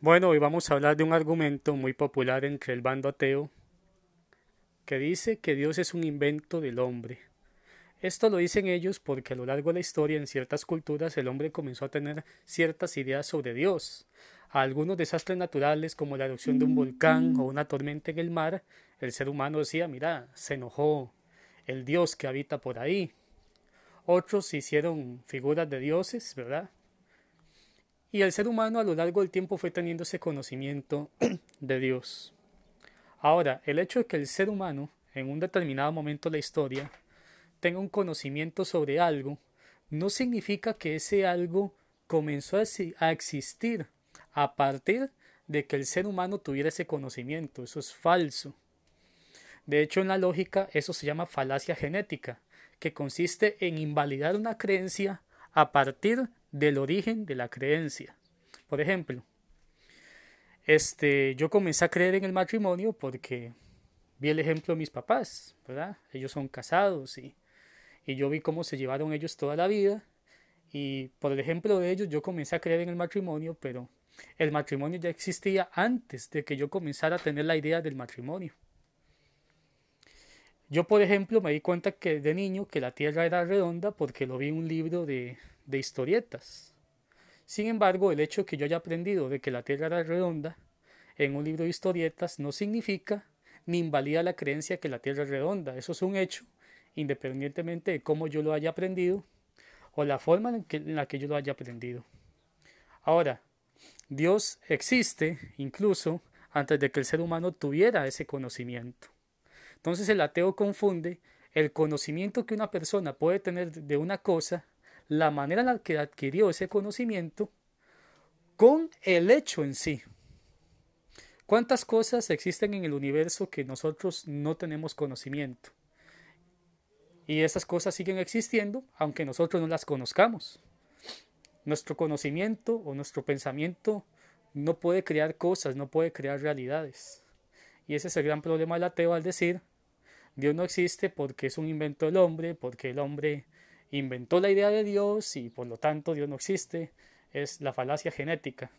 Bueno, hoy vamos a hablar de un argumento muy popular entre el bando ateo que dice que Dios es un invento del hombre. Esto lo dicen ellos porque a lo largo de la historia en ciertas culturas el hombre comenzó a tener ciertas ideas sobre Dios. Algunos desastres naturales como la erupción de un volcán o una tormenta en el mar, el ser humano decía, mira, se enojó el Dios que habita por ahí. Otros hicieron figuras de dioses, ¿verdad? Y el ser humano a lo largo del tiempo fue teniendo ese conocimiento de Dios. Ahora, el hecho de que el ser humano, en un determinado momento de la historia, tenga un conocimiento sobre algo, no significa que ese algo comenzó a existir a partir de que el ser humano tuviera ese conocimiento. Eso es falso. De hecho, en la lógica, eso se llama falacia genética, que consiste en invalidar una creencia a partir del origen de la creencia. Por ejemplo, este, yo comencé a creer en el matrimonio porque vi el ejemplo de mis papás, ¿verdad? Ellos son casados y, y yo vi cómo se llevaron ellos toda la vida y por el ejemplo de ellos yo comencé a creer en el matrimonio, pero el matrimonio ya existía antes de que yo comenzara a tener la idea del matrimonio. Yo, por ejemplo, me di cuenta que de niño que la Tierra era redonda porque lo vi en un libro de, de historietas. Sin embargo, el hecho de que yo haya aprendido de que la Tierra era redonda en un libro de historietas no significa ni invalida la creencia que la Tierra es redonda. Eso es un hecho, independientemente de cómo yo lo haya aprendido o la forma en, en la que yo lo haya aprendido. Ahora, Dios existe incluso antes de que el ser humano tuviera ese conocimiento. Entonces el ateo confunde el conocimiento que una persona puede tener de una cosa, la manera en la que adquirió ese conocimiento, con el hecho en sí. ¿Cuántas cosas existen en el universo que nosotros no tenemos conocimiento? Y esas cosas siguen existiendo aunque nosotros no las conozcamos. Nuestro conocimiento o nuestro pensamiento no puede crear cosas, no puede crear realidades. Y ese es el gran problema del ateo al decir Dios no existe porque es un invento del hombre, porque el hombre inventó la idea de Dios y por lo tanto Dios no existe. Es la falacia genética.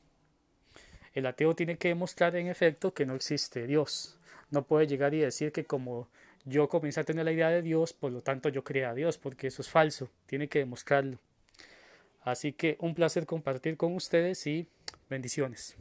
El ateo tiene que demostrar en efecto que no existe Dios. No puede llegar y decir que como yo comencé a tener la idea de Dios, por lo tanto yo creé a Dios, porque eso es falso. Tiene que demostrarlo. Así que un placer compartir con ustedes y bendiciones.